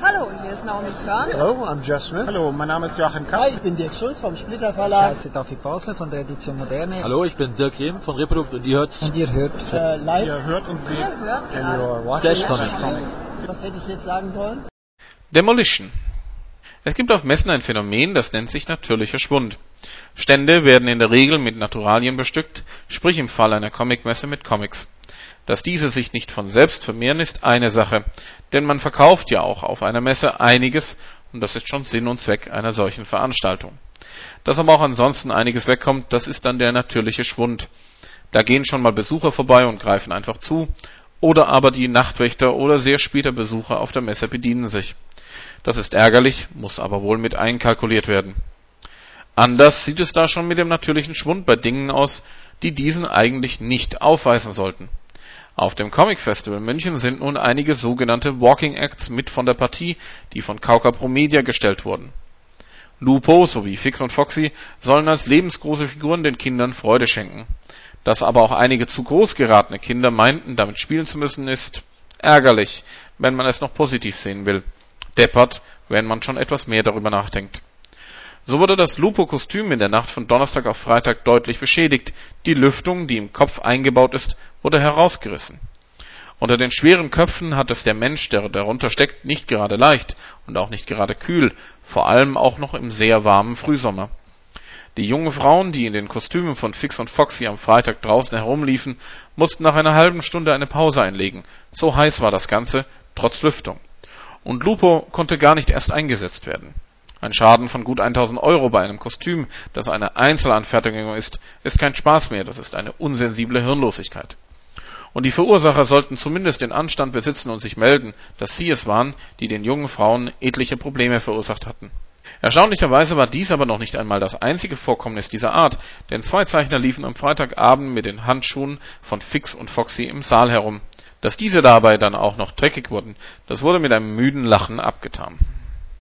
Hallo, hier ist Naomi Körn. Hello, I'm Jeff Smith. Hallo, mein Name ist Joachim Kapp. Hi, ich bin Dirk Schulz vom Splitter Ich Verlag. heiße David Basler von der Edition Moderne. Hallo, ich bin Dirk Rehm von Reprodukt und ihr hört Und ihr hört Äh, live. Ihr hört und seht. Ihr hört gerade Comics. Was hätte ich jetzt sagen sollen? Demolition. Es gibt auf Messen ein Phänomen, das nennt sich natürlicher Schwund. Stände werden in der Regel mit Naturalien bestückt, sprich im Fall einer Comicmesse mit Comics. Dass diese sich nicht von selbst vermehren, ist eine Sache, denn man verkauft ja auch auf einer Messe einiges und das ist schon Sinn und Zweck einer solchen Veranstaltung. Dass aber auch ansonsten einiges wegkommt, das ist dann der natürliche Schwund. Da gehen schon mal Besucher vorbei und greifen einfach zu, oder aber die Nachtwächter oder sehr später Besucher auf der Messe bedienen sich. Das ist ärgerlich, muss aber wohl mit einkalkuliert werden. Anders sieht es da schon mit dem natürlichen Schwund bei Dingen aus, die diesen eigentlich nicht aufweisen sollten. Auf dem Comic Festival München sind nun einige sogenannte Walking Acts mit von der Partie, die von Kauka Pro Media gestellt wurden. Lupo sowie Fix und Foxy sollen als lebensgroße Figuren den Kindern Freude schenken. Dass aber auch einige zu groß geratene Kinder meinten, damit spielen zu müssen, ist ärgerlich, wenn man es noch positiv sehen will. Deppert, wenn man schon etwas mehr darüber nachdenkt. So wurde das Lupo-Kostüm in der Nacht von Donnerstag auf Freitag deutlich beschädigt. Die Lüftung, die im Kopf eingebaut ist, wurde herausgerissen. Unter den schweren Köpfen hat es der Mensch, der darunter steckt, nicht gerade leicht und auch nicht gerade kühl, vor allem auch noch im sehr warmen Frühsommer. Die jungen Frauen, die in den Kostümen von Fix und Foxy am Freitag draußen herumliefen, mussten nach einer halben Stunde eine Pause einlegen. So heiß war das Ganze, trotz Lüftung. Und Lupo konnte gar nicht erst eingesetzt werden. Ein Schaden von gut 1000 Euro bei einem Kostüm, das eine Einzelanfertigung ist, ist kein Spaß mehr, das ist eine unsensible Hirnlosigkeit. Und die Verursacher sollten zumindest den Anstand besitzen und sich melden, dass sie es waren, die den jungen Frauen etliche Probleme verursacht hatten. Erstaunlicherweise war dies aber noch nicht einmal das einzige Vorkommnis dieser Art, denn zwei Zeichner liefen am Freitagabend mit den Handschuhen von Fix und Foxy im Saal herum. Dass diese dabei dann auch noch dreckig wurden, das wurde mit einem müden Lachen abgetan.